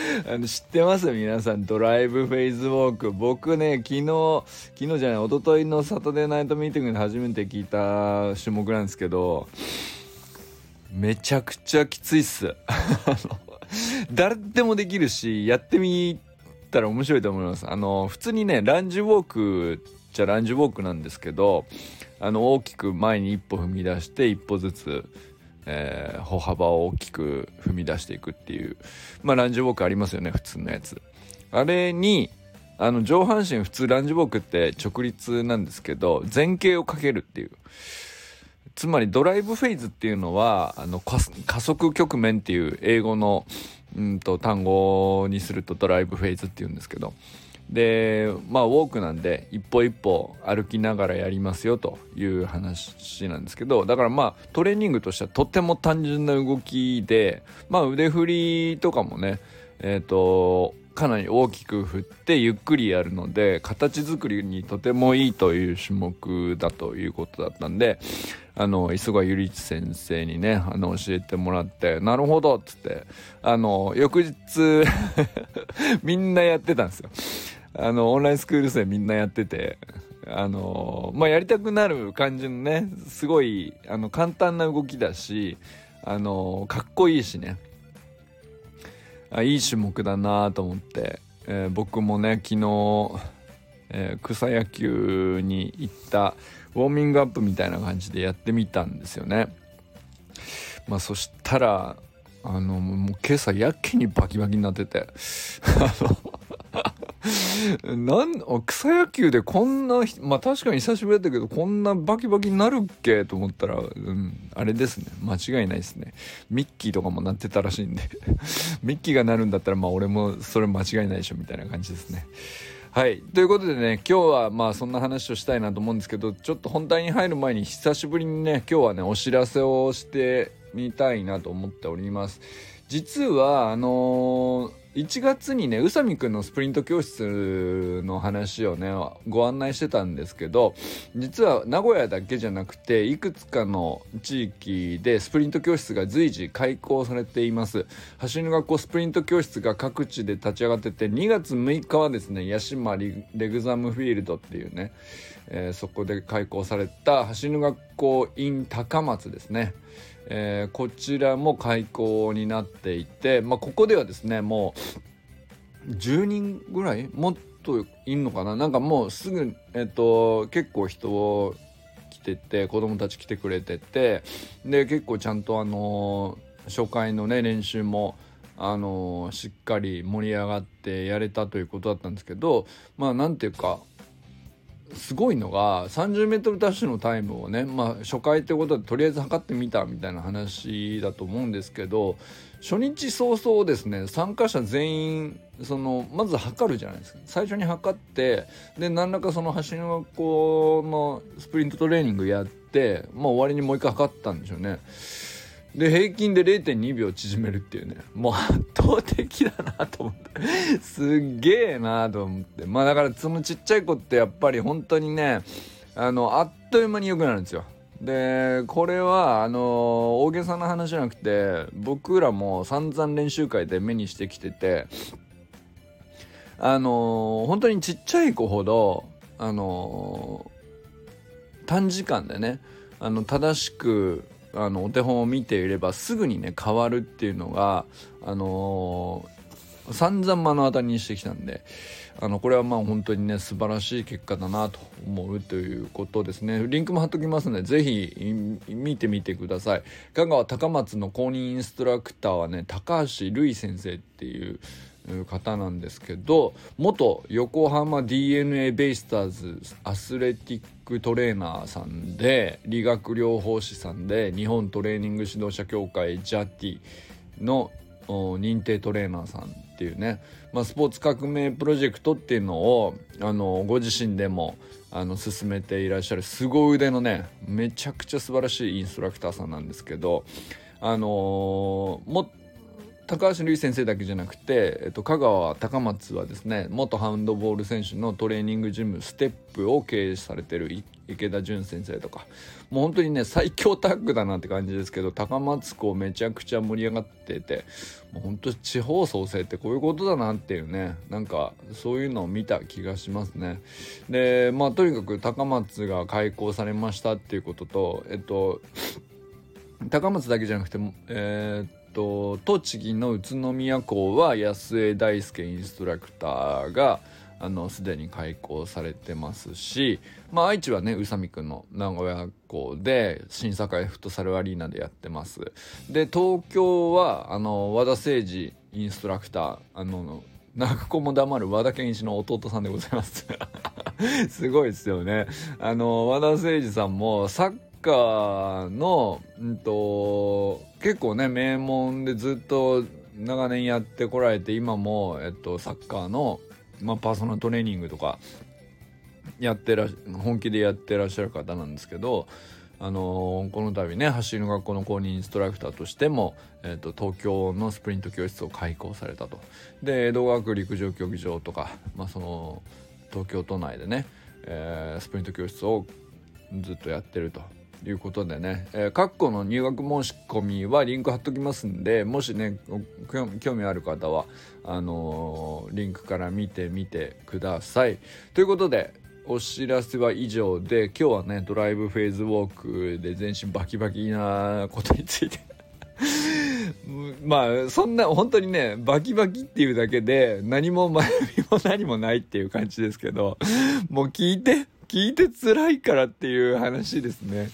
あの知ってます？皆さんドライブフェイズウォーク。僕ね昨日昨日じゃない一昨日のサタデーナイトミーティングで初めて聞いた種目なんですけどめちゃくちゃきついっす。誰でもできるしやってみたら面白いと思います。あの普通にねランジウォークじゃランジウォークなんですけどあの大きく前に一歩踏み出して一歩ずつえー、歩幅を大きく踏み出していくっていうまあランジウォークありますよね普通のやつ。あれにあの上半身普通ランジウォークって直立なんですけど前傾をかけるっていう。つまりドライブフェイズっていうのはあの加速局面っていう英語のうんと単語にするとドライブフェイズっていうんですけどでまあウォークなんで一歩一歩歩きながらやりますよという話なんですけどだからまあトレーニングとしてはとても単純な動きでまあ腕振りとかもねえっ、ー、とかなり大きく振ってゆっくりやるので形作りにとてもいいという種目だということだったんであの磯貝ゆりち先生にねあの教えてもらってなるほどっつってあの翌日 みんなやってたんですよ。あのオンラインスクール生みんなやっててあのまあやりたくなる感じのねすごいあの簡単な動きだしあのかっこいいしねあいい種目だなと思って、えー、僕もね昨日、えー、草野球に行ったウォーミングアップみたいな感じでやってみたんですよね。まあそしたらあのもう今朝やけにバキバキになってて あの なん草野球でこんなまあ確かに久しぶりだったけどこんなバキバキになるっけと思ったら、うん、あれですね。間違いないですね。ミッキーとかもなってたらしいんで。ミッキーがなるんだったらまあ俺もそれ間違いないでしょみたいな感じですね。はい。ということでね今日はまあそんな話をしたいなと思うんですけどちょっと本題に入る前に久しぶりにね今日はねお知らせをしてみたいなと思っております。実はあのー1月にね宇佐美くんのスプリント教室の話をねご案内してたんですけど実は名古屋だけじゃなくていくつかの地域でスプリント教室が随時開校されています。走りの学校スプリント教室が各地で立ち上がってて2月6日はですね八島レグザムフィールドっていうね、えー、そこで開校された走りの学校 in 高松ですね。えー、こちらも開校になっていて、まあ、ここではですねもう10人ぐらいもっといんのかな？なんかもうすぐ、えっと、結構人来てて子供たち来てくれててで結構ちゃんとあの初回のね練習もあのしっかり盛り上がってやれたということだったんですけどまあなんていうかすごいのが 30m ダッシュのタイムをねまあ初回ってことでとりあえず測ってみたみたいな話だと思うんですけど初日早々ですね参加者全員そのまず測るじゃないですか最初に測ってで何らかその走りの学校のスプリントトレーニングやってまあ終わりにもう一回測ったんでしょうね。で平均で0.2秒縮めるっていうね。もう圧倒的だなと思って。すっげえなと思って。まあだからそのちっちゃい子ってやっぱり本当にねあのあっという間に良くなるんですよ。でこれはあの大げさな話じゃなくて僕らも散々練習会で目にしてきててあの本当にちっちゃい子ほどあの短時間でねあの正しくあのお手本を見ていればすぐにね変わるっていうのがあのー、散々目の当たりにしてきたんであのこれはまあ本当にね素晴らしい結果だなと思うということですね。リンクも貼っときますので是非見てみてください。香川高松の公認インストラクターはね高橋瑠衣先生っていう方なんですけど元横浜 d n a ベイスターズアスレティックトレーナーさんで理学療法士さんで日本トレーニング指導者協会ジャティの認定トレーナーさんっていうね、まあ、スポーツ革命プロジェクトっていうのをあのご自身でもあの進めていらっしゃる凄腕のねめちゃくちゃ素晴らしいインストラクターさんなんですけどあのー、も高橋瑠衣先生だけじゃなくて、えっと、香川高松はですね元ハウンドボール選手のトレーニングジムステップを経営されてる池田純先生とか。もう本当にね最強タッグだなって感じですけど高松校めちゃくちゃ盛り上がっててもう本当地方創生ってこういうことだなっていうねなんかそういうのを見た気がしますね。でまあとにかく高松が開校されましたっていうこととえっと高松だけじゃなくてえー、と栃木の宇都宮校は安江大輔インストラクターがあのすでに開校されてますし、まあ、愛知はね宇佐美くんの名古屋校で新堺フットサルアリーナでやってます。で東京はあの和田誠二インストラクターあの泣く子も黙る和田健一の弟さんでございます。すごいですよね。あの和田誠二さんもサッカーの、うんと、結構ね名門でずっと長年やってこられて今も、えっと、サッカーの、まあ、パーソナルトレーニングとかやってら本気でやってらっしゃる方なんですけど、あのー、この度ね走りの学校の公認インストラクターとしても、えーと、東京のスプリント教室を開校されたと。で江戸川区陸上競技場とか、まあ、その東京都内でね、えー、スプリント教室をずっとやってると。いうことでね、えー、括弧の入学申し込みはリンク貼っときますんでもしね興味ある方はあのー、リンクから見てみてください。ということでお知らせは以上で今日はねドライブフェーズウォークで全身バキバキなことについて。まあそんな本当にねバキバキっていうだけで何も学びも何もないっていう感じですけどもう聞いて聞いて辛いからっていう話ですね。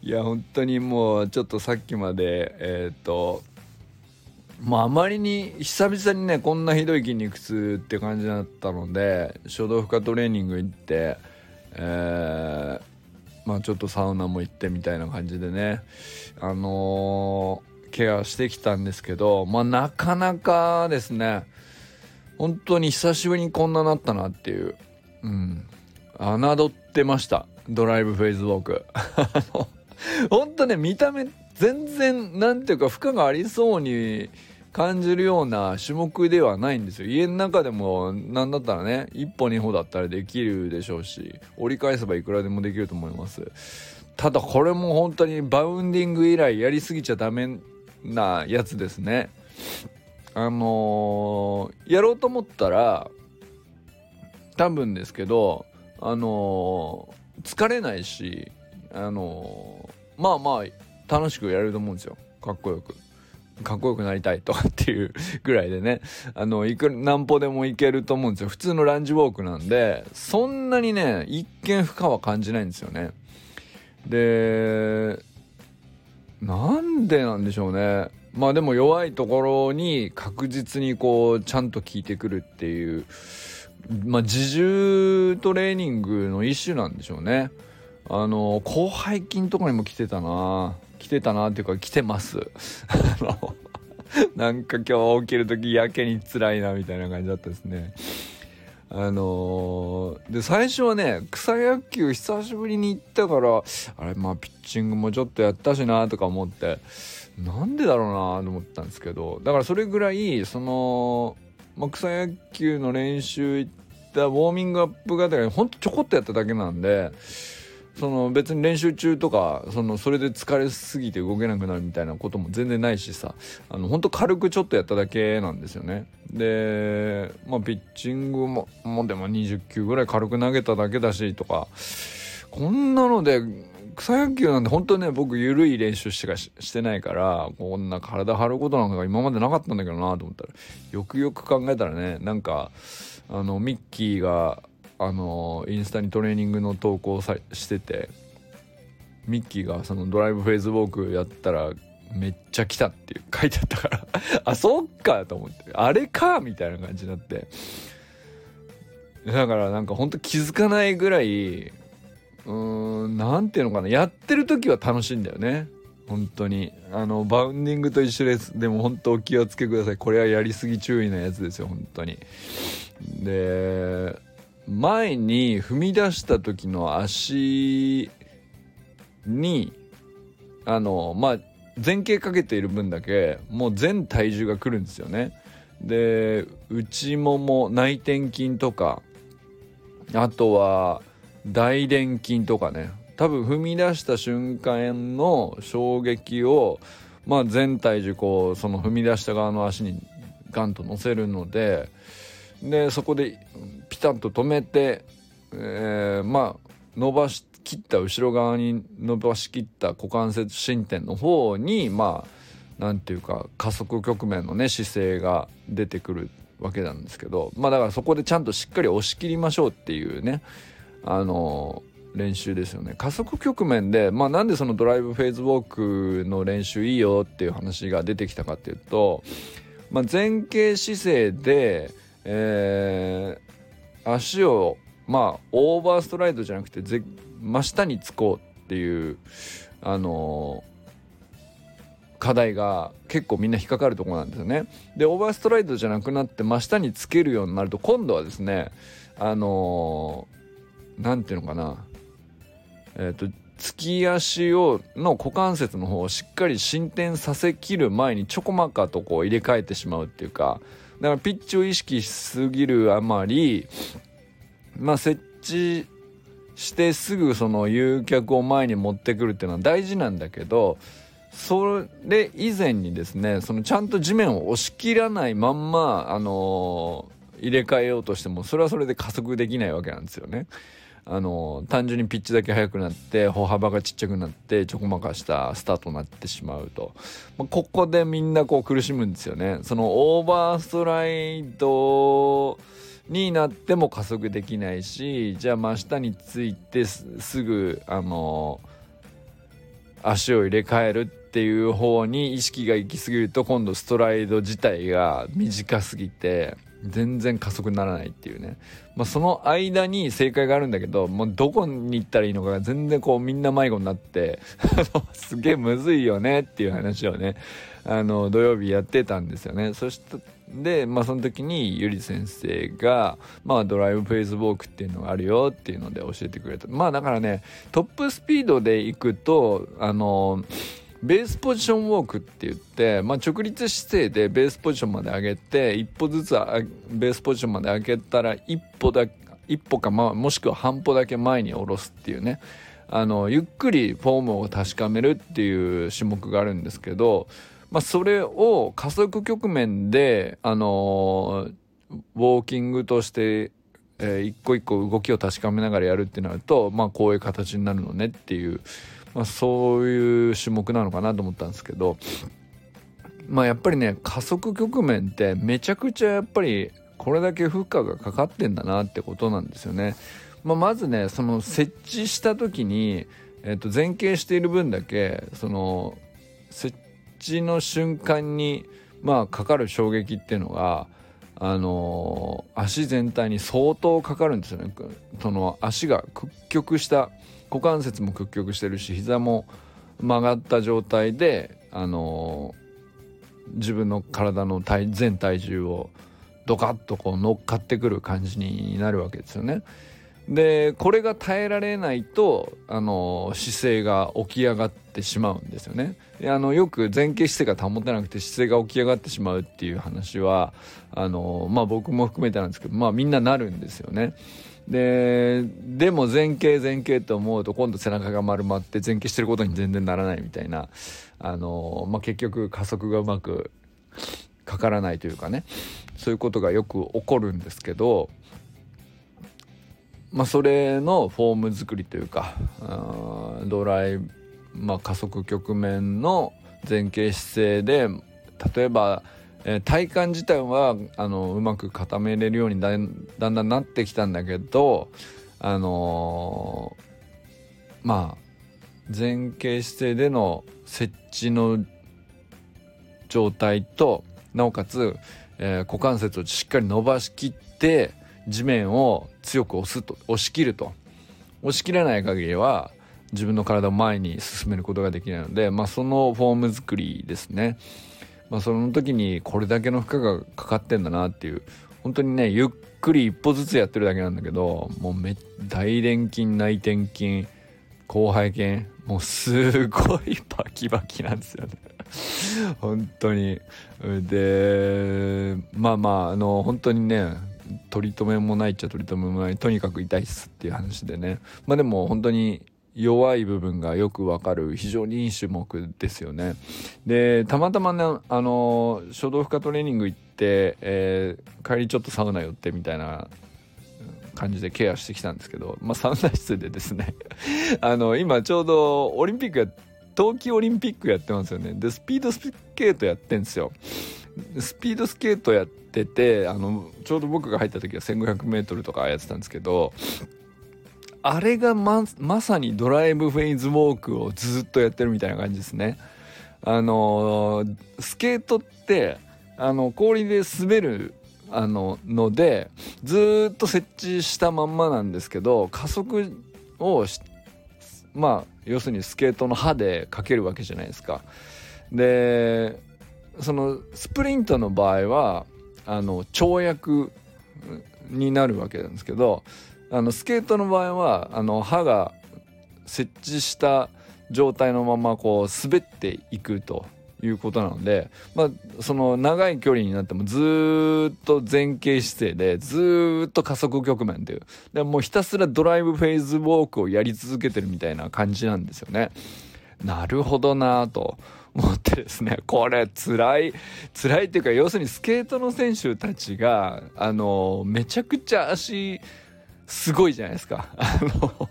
いや本当にもうちょっとさっきまでえっ、ー、とまああまりに久々にねこんなひどい筋肉痛って感じだったので初動負荷トレーニング行ってえー、まあちょっとサウナも行ってみたいな感じでねあのー、ケアしてきたんですけどまあなかなかですね本当に久しぶりにこんななったなっていううん。侮ってました。ドライブフェイズウォーク。ほんとね見た目全然なんていうか負荷がありそうに感じるような種目ではないんですよ。家の中でも何だったらね一歩二歩だったらできるでしょうし折り返せばいくらでもできると思います。ただこれも本当にバウンディング以来やりすぎちゃダメなやつですね。あのー、やろうと思ったら多分ですけどあのー、疲れないし、あのー、まあまあ楽しくやれると思うんですよかっこよく。かっこよくなりたいとかっていう ぐらいでね、あの、いく、何歩でもいけると思うんですよ。普通のランジウォークなんで、そんなにね、一見負荷は感じないんですよね。で、なんでなんでしょうね。まあでも弱いところに確実にこう、ちゃんと効いてくるっていう、まあ、自重トレーニングの一種なんでしょうね。あの、広背筋とかにも来てたな来てたなっていうか来てます。あの、なんか今日起きる時やけに辛いなみたいな感じだったですね。あの、で最初はね草野球久しぶりに行ったからあれまあピッチングもちょっとやったしなとか思ってなんでだろうなと思ったんですけどだからそれぐらいそのまあ、草野球の練習行ったウォーミングアップがほんとちょこっとやっただけなんでその別に練習中とかそのそれで疲れすぎて動けなくなるみたいなことも全然ないしさあの本当軽くちょっとやっただけなんですよね。でまあピッチングももでも20球ぐらい軽く投げただけだしとかこんなので草野球なんて本当ね僕緩い練習しかしてないからこんな体張ることなんか今までなかったんだけどなと思ったらよくよく考えたらねなんかあのミッキーがあのインスタにトレーニングの投稿さしててミッキーがそのドライブフェイズウォークやったらめっちゃ来たっていう 書いてあったからあそっかと思ってあれかみたいな感じになって。だからなんかほんと気づかないぐらいうーん何ていうのかな。やってる時は楽しいんだよね。本当に。あのバウンディングと一緒です。でも本当お気をつけください。これはやりすぎ注意なやつですよ本当に。で前に踏み出した時の足にあのまあ前傾かけている分だけもう全体重がくるんですよね。で内もも内転筋とかあとは大臀筋とかね。多分踏み出した瞬間の衝撃をまあ全体重こうその踏み出した側の足にガンと乗せるのででそこでピタッと止めて、えー、まあ伸ばし切った後ろ側に伸ばしきった股関節伸展の方にまあ何ていうか加速局面のね姿勢が出てくるわけなんですけどまあだからそこでちゃんとしっかり押し切りましょうっていうねあの練習ですよね加速局面でまあなんでそのドライブフェーズウォークの練習いいよっていう話が出てきたかっていうと、まあ、前傾姿勢で、えー、足をまあオーバーストライドじゃなくて真下につこうっていうあのー課題が結構みんな引っかかるところなんですよね。でオーバーストライドじゃなくなって真下につけるようになると今度はですねあの何、て言うのかなえっ、ー、と突き足をの股関節の方をしっかり進展させきる前にちょこまかとこう入れ替えてしまうっていうかだからピッチを意識しすぎるあまりまあ設置してすぐその誘客を前に持ってくるっていうのは大事なんだけどそれ以前にですねそのちゃんと地面を押し切らないまんま、あのー、入れ替えようとしてもそれはそれで加速できないわけなんですよね。あの、単純にピッチだけ速くなって歩幅がちっちゃくなってちょこまかしたスタートになってしまうと、まあ、ここでみんなこう苦しむんですよね。そのオーバーストライドになっても加速できないしじゃあ真下についてすぐあの、足を入れ替えるっていう方に意識が行き過ぎると今度ストライド自体が短すぎて全然加速にならないっていうね、まあ、その間に正解があるんだけどもうどこに行ったらいいのかが全然こうみんな迷子になって すげえむずいよねっていう話をねあの土曜日やってたんですよね。そしてで、まあ、その時にゆり先生が、まあ、ドライブフェイスウォークっていうのがあるよっていうので教えてくれた。まあだからねトップスピードで行くとあのベースポジションウォークって言って、まあ、直立姿勢でベースポジションまで上げて一歩ずつベースポジションまで上げたら一歩だ一歩か、ま、もしくは半歩だけ前に下ろすっていうね。あのゆっくりフォームを確かめるっていう種目があるんですけど、まあ、それを加速局面であのウォーキングとしてえー、一個一個動きを確かめながらやるってなるとまあこういう形になるのねっていうまあ、そういう種目なのかなと思ったんですけどまあやっぱりね加速局面ってめちゃくちゃやっぱりこれだけ負荷がかかってんだなってことなんですよね。まあ、まずねその設置した時に、えー、と前傾している分だけその設置の瞬間にまあかかる衝撃っていうのがあのー、足全体に相当かかるんですよね。その足が屈曲した股関節も屈曲してるし膝も曲がった状態で、あのー、自分の体の体全体重をドカッとこう乗っかってくる感じになるわけですよね。でこれが耐えられないとあの姿勢が起き上がってしまうんですよね。あのよく前傾姿勢が保てなくて姿勢が起き上がってしまうっていう話はあのまあ僕も含めてなんですけどまあみんななるんですよね。ででも前傾前傾と思うと今度背中が丸まって前傾してることに全然ならないみたいなあの、まあ、結局加速がうまくかからないというかねそういうことがよく起こるんですけど、まあ、それのフォーム作りというかドライ、まあ、加速局面の前傾姿勢で例えばえー、体幹自体はあのうまく固めれるようにだんだんなってきたんだけどあのー、まあ前傾姿勢での設置の状態となおかつ、えー、股関節をしっかり伸ばしきって地面を強く押すと押し切ると押し切らない限りは自分の体を前に進めることができないので、まあ、そのフォーム作りですね。まあ、その時にこれだけの負荷がかかってんだなっていう本当にねゆっくり一歩ずつやってるだけなんだけどもうめ大臀筋内転筋広背筋もうすごいバキバキなんですよね。本当に。でまあまああの本当にね取り留めもないっちゃ取り留めもないとにかく痛いっすっていう話でね。まあでも本当に弱い部分がよくわかる非常にいい種目ですよね。でたまたまねあの書道負荷トレーニング行って、えー、帰りちょっとサウナ寄ってみたいな感じでケアしてきたんですけど、まあ、サウナ室でですね あの今ちょうどオリンピックや冬季オリンピックやってますよねでスピードスケートやってんですよスピードスケートやっててあのちょうど僕が入った時は 1500m とかやってたんですけどあれがままさにドライブフェイズウォークをずっとやってるみたいな感じですね。あのスケートってあの氷で滑るあののでずっと設置したまんまなんですけど加速をまあ要するにスケートの刃でかけるわけじゃないですか。でそのスプリントの場合はあの跳躍になるわけなんですけどあのスケートの場合はあの刃が設置した状態のままこう滑っていくということなので、まあ、その長い距離になってもずっと前傾姿勢でずっと加速局面というでもうひたすらドライブフェイズウォークをやり続けてるみたいな感じなんですよね。なるほどなと思ってですね これ辛い辛いっていうか要するにスケートの選手たちがあのめちゃくちゃ足すごいじゃないですか。あの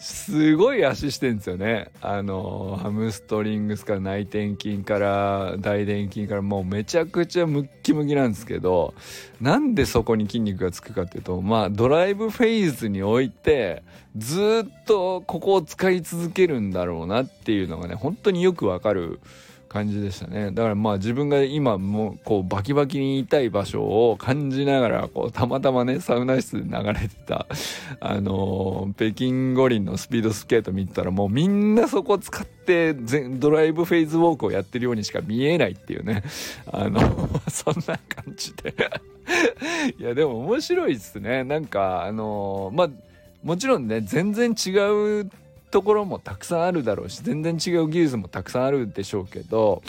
すごい足してんですよね。あの、ハムストリングスから内転筋から大臀筋からもうめちゃくちゃムッキムキなんですけど、なんでそこに筋肉がつくかっていうと、まあドライブフェーズにおいてずっとここを使い続けるんだろうなっていうのがね、本当によくわかる。感じでしたね。だからまあ自分が今もこうバキバキにいたい場所を感じながらこうたまたまねサウナ室で流れてたあのー、北京五輪のスピードスケート見てたらもうみんなそこ使ってドライブフェイズウォークをやってるようにしか見えないっていうね。あの そんな感じで。いやでも面白いっすね。なんかあのー、まあもちろんね全然違うところもたくさんあるだろうし全然違う技術もたくさんあるでしょうけど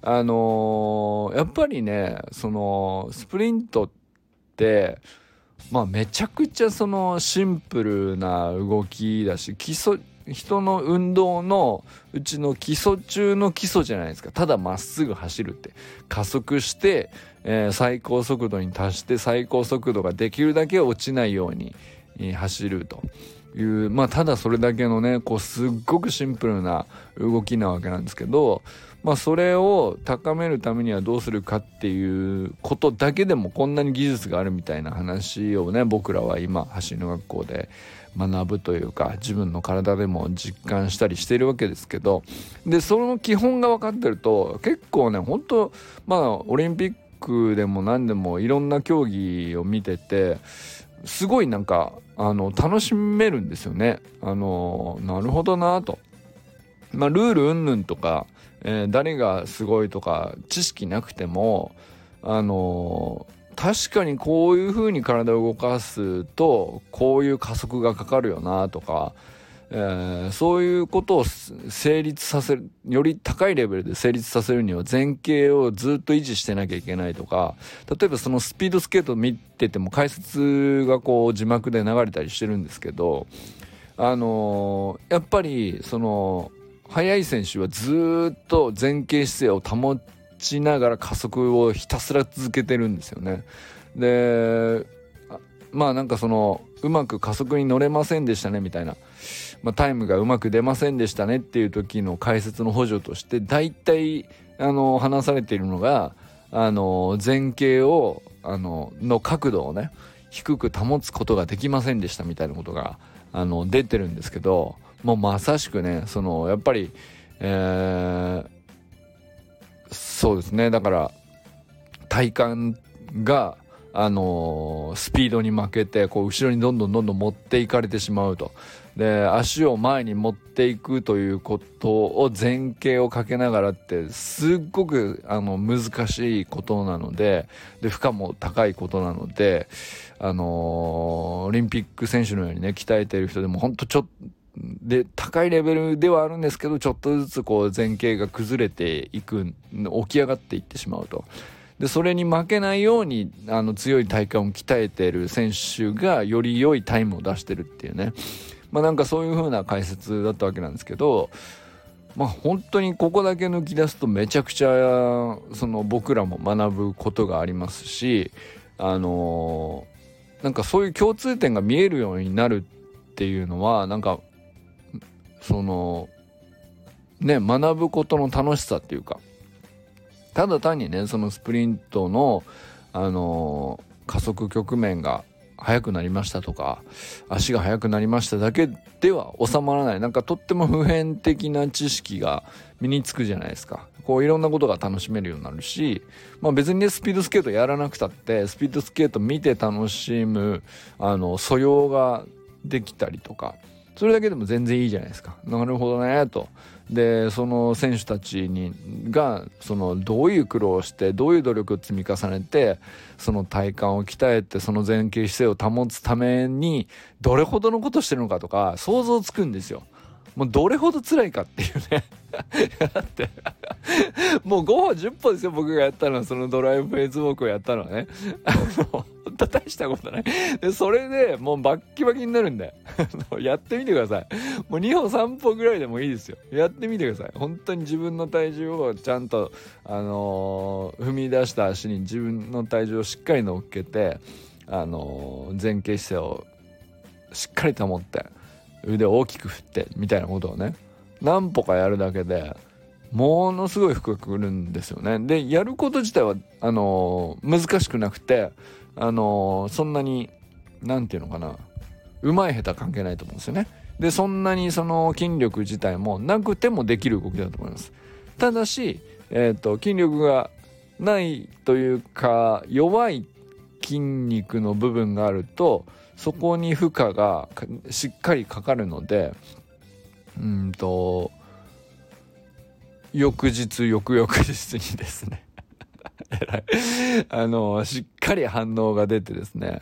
あのー、やっぱりねそのスプリントってまあめちゃくちゃそのシンプルな動きだし基礎人の運動のうちの基礎中の基礎じゃないですか。ただまっすぐ走るって。加速して、えー、最高速度に達して最高速度ができるだけ落ちないように、走ると。いうまあただそれだけのねこうすっごくシンプルな動きなわけなんですけどまあそれを高めるためにはどうするかっていうことだけでもこんなに技術があるみたいな話をね僕らは今走りの学校で学ぶというか自分の体でも実感したりしているわけですけどでその基本が分かってると結構ね本当まあオリンピックでも何でもいろんな競技を見ててすごいなんかあの楽しめるんですよね。あのなるほどなと。まあ、ルール云々とか、えー、誰がすごいとか知識なくてもあの確かにこういうふうに体を動かすとこういう加速がかかるよなとかえー、そういうことを成立させるより高いレベルで成立させるには前傾をずっと維持してなきゃいけないとか例えばそのスピードスケート見てても解説がこう字幕で流れたりしてるんですけどあのー、やっぱりその速い選手はずっと前傾姿勢を保ちながら加速をひたすら続けてるんですよね。でまあなんかそのうまく加速に乗れませんでしたねみたいなまあ、タイムがうまく出ませんでしたねっていう時の解説の補助として大体あの話されているのがあの前傾をあのの角度をね低く保つことができませんでしたみたいなことがあの出てるんですけどもうまさしくねそのやっぱり、えー、そうですねだから体幹があのー、スピードに負けてこう後ろにどんどんどんどん持っていかれてしまうと。で足を前に持っていくということを前傾をかけながらってすっごくあの難しいことなのでで負荷も高いことなので、あのー、オリンピック選手のようにね鍛えてる人でも本当ちょっとで高いレベルではあるんですけどちょっとずつこう前傾が崩れていく起き上がっていってしまうと。でそれに負けないようにあの強い体幹を鍛えている選手がより良いタイムを出してるっていうねまあなんかそういう風な解説だったわけなんですけどまあ本当にここだけ抜き出すとめちゃくちゃその僕らも学ぶことがありますしあのー、なんかそういう共通点が見えるようになるっていうのはなんかそのね学ぶことの楽しさっていうかただ単にねそのスプリントのあのー、加速局面が速くなりましたとか足が速くなりましただけでは収まらない。なんかとっても普遍的な知識が身につくじゃないですか。こういろんなことが楽しめるようになるし、まあ、別にねスピードスケートやらなくたってスピードスケート見て楽しむあの素養ができたりとかそれだけでも全然いいじゃないですか。なるほどねと。でその選手たちにがそのどういう苦労をしてどういう努力を積み重ねてその体幹を鍛えてその前傾姿勢を保つためにどれほどのことしてるのかとか想像つくんですよ。もうどれほど辛いかっていうね。だってもう5歩10歩ですよ僕がやったの。はそのドライブフェイスウォークをやったのはね。と大したことない。で、それでもうバッキバキになるんで、やってみてください。もう2歩3歩ぐらいでもいいですよ。やってみてください。本当に自分の体重をちゃんと、あのー、踏み出した足に自分の体重をしっかり乗っけて、あのー、前傾姿勢をしっかり保って、腕を大きく振って、みたいなことをね、何歩かやるだけで、ものすごい服がくるんですよね。で、やること自体は、あのー、難しくなくて、あのー、そんなに何て言うのかなうまい下手関係ないと思うんですよね。でそんなにその筋力自体もなくてもできる動きだと思います。ただし、えーと、筋力がないというか弱い筋肉の部分があるとそこに負荷がしっかりかかるのでうんと翌日翌々日にですね あの、しっかり反応が出てですね、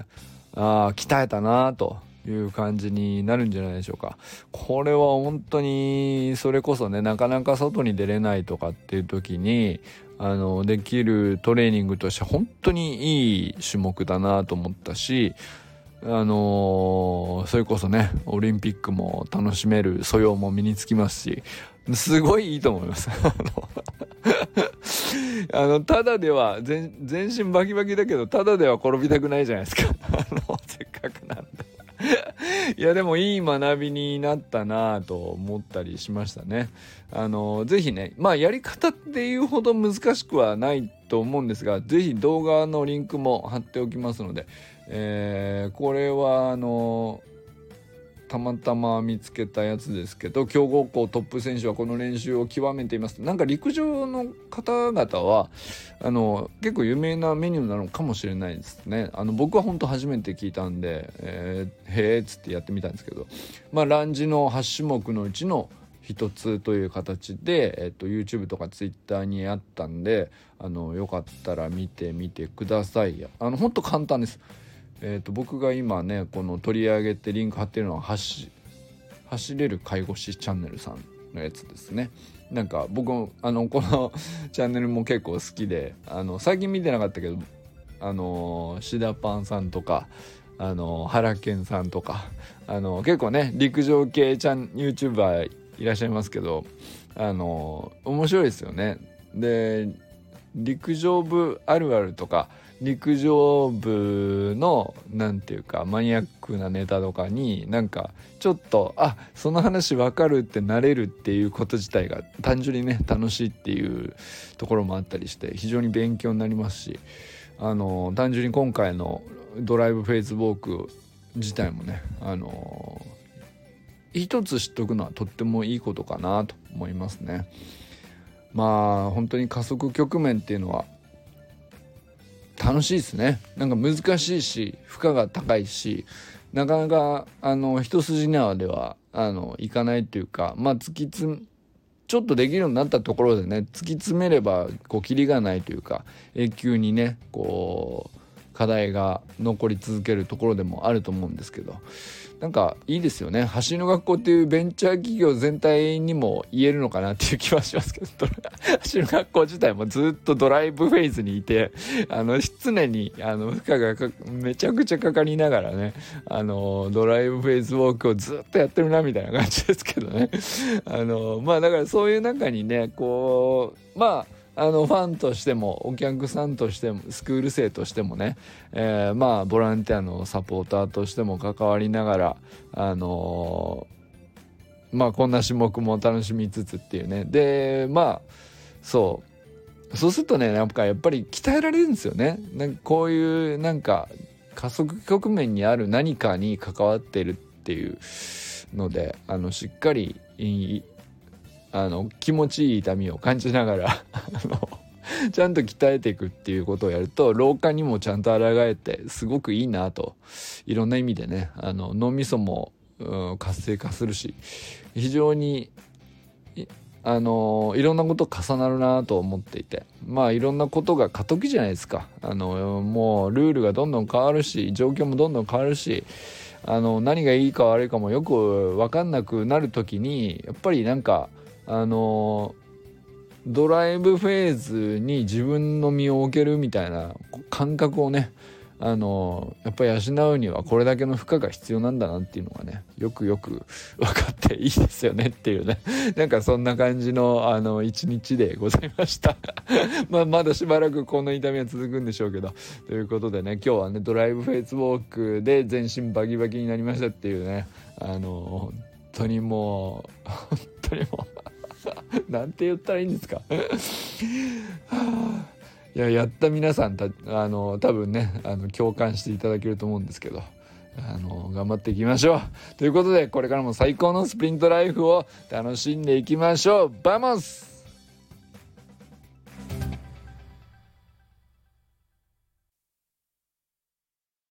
ああ、鍛えたなという感じになるんじゃないでしょうか。これは本当に、それこそね、なかなか外に出れないとかっていう時に、あの、できるトレーニングとして本当にいい種目だなと思ったし、あのー、それこそね、オリンピックも楽しめる素養も身につきますし、すごいいいと思います。あの、ただでは、全身バキバキだけど、ただでは転びたくないじゃないですか。あの、せっかくなんで。いや、でもいい学びになったなぁと思ったりしましたね。あの、ぜひね、まあ、やり方っていうほど難しくはないと思うんですが、ぜひ動画のリンクも貼っておきますので、えー、これは、あの、たまたま見つけたやつですけど強豪校トップ選手はこの練習を極めています。なんか陸上の方々はあの結構有名なメニューなのかもしれないですね。あの僕は本当初めて聞いたんで、えー、へえっつってやってみたんですけどまあランジの8種目のうちの一つという形で、えっと、YouTube とか Twitter にあったんであのよかったら見てみてください。あの本当簡単です。えーと、僕が今ねこの取り上げてリンク貼ってるのは走走れる介護士チャンネルさんのやつですね。なんか僕あのこのチャンネルも結構好きであの最近見てなかったけどあのシダパンさんとかあの原健さんとかあの結構ね陸上系チャン YouTuber いらっしゃいますけどあの面白いですよね。で陸上部あるあるとか陸上部の何て言うかマニアックなネタとかになんかちょっとあその話分かるってなれるっていうこと自体が単純にね楽しいっていうところもあったりして非常に勉強になりますしあの単純に今回のドライブフェイスウォーク自体もねあの一つ知っとくのはとってもいいことかなと思いますね。まあ本当に加速局面っていうのは楽しいですね。なんか難しいし負荷が高いしなかなかあの一筋縄ではあのいかないというかまあ突きつちょっとできるようになったところでね突き詰めればこうキリがないというか永久にねこう課題が残り続けるところでもあると思うんですけどなんかいいですよね。走りの学校っていうベンチャー企業全体にも言えるのかなっていう気はしますけど 走りの学校自体もずっとドライブフェーズにいてあの常にあの負荷がめちゃくちゃかかりながらねあのドライブフェーズウォークをずっとやってるなみたいな感じですけどね。あのまあだからそういう中にねこうまああのファンとしてもお客さんとしてもスクール生としてもね、えー、まあボランティアのサポーターとしても関わりながらあのー、まあこんな種目も楽しみつつっていうね。でまあそう。そうするとねなんかやっぱり鍛えられるんですよね。なんかこういうなんか加速局面にある何かに関わってるっていうのであのしっかりあの気持ちいい痛みを感じながら あのちゃんと鍛えていくっていうことをやると老化にもちゃんと抗えてすごくいいなといろんな意味でねあの脳みそも、うん、活性化するし非常にあのいろんなこと重なるなと思っていてまあいろんなことが過渡期じゃないですか。あのもうルールがどんどん変わるし状況もどんどん変わるしあの何がいいか悪いかもよく分かんなくなる時にやっぱりなんかあのドライブフェーズに自分の身を置けるみたいな感覚をねあのやっぱり養うにはこれだけの負荷が必要なんだなっていうのがねよくよく分かっていいですよねっていうね。なんかそんな感じのあの一日でございました。まあまだしばらくこの痛みは続くんでしょうけど。ということでね今日はねドライブフェイスウォークで全身バキバキになりましたっていうねあの本当にもう本当にもう なんて言ったらいいんですか？いややった皆さんたあの多分ねあの共感していただけると思うんですけどあの頑張っていきましょう。ということでこれからも最高のスプリントライフを楽しんでいきましょう。 Vamos!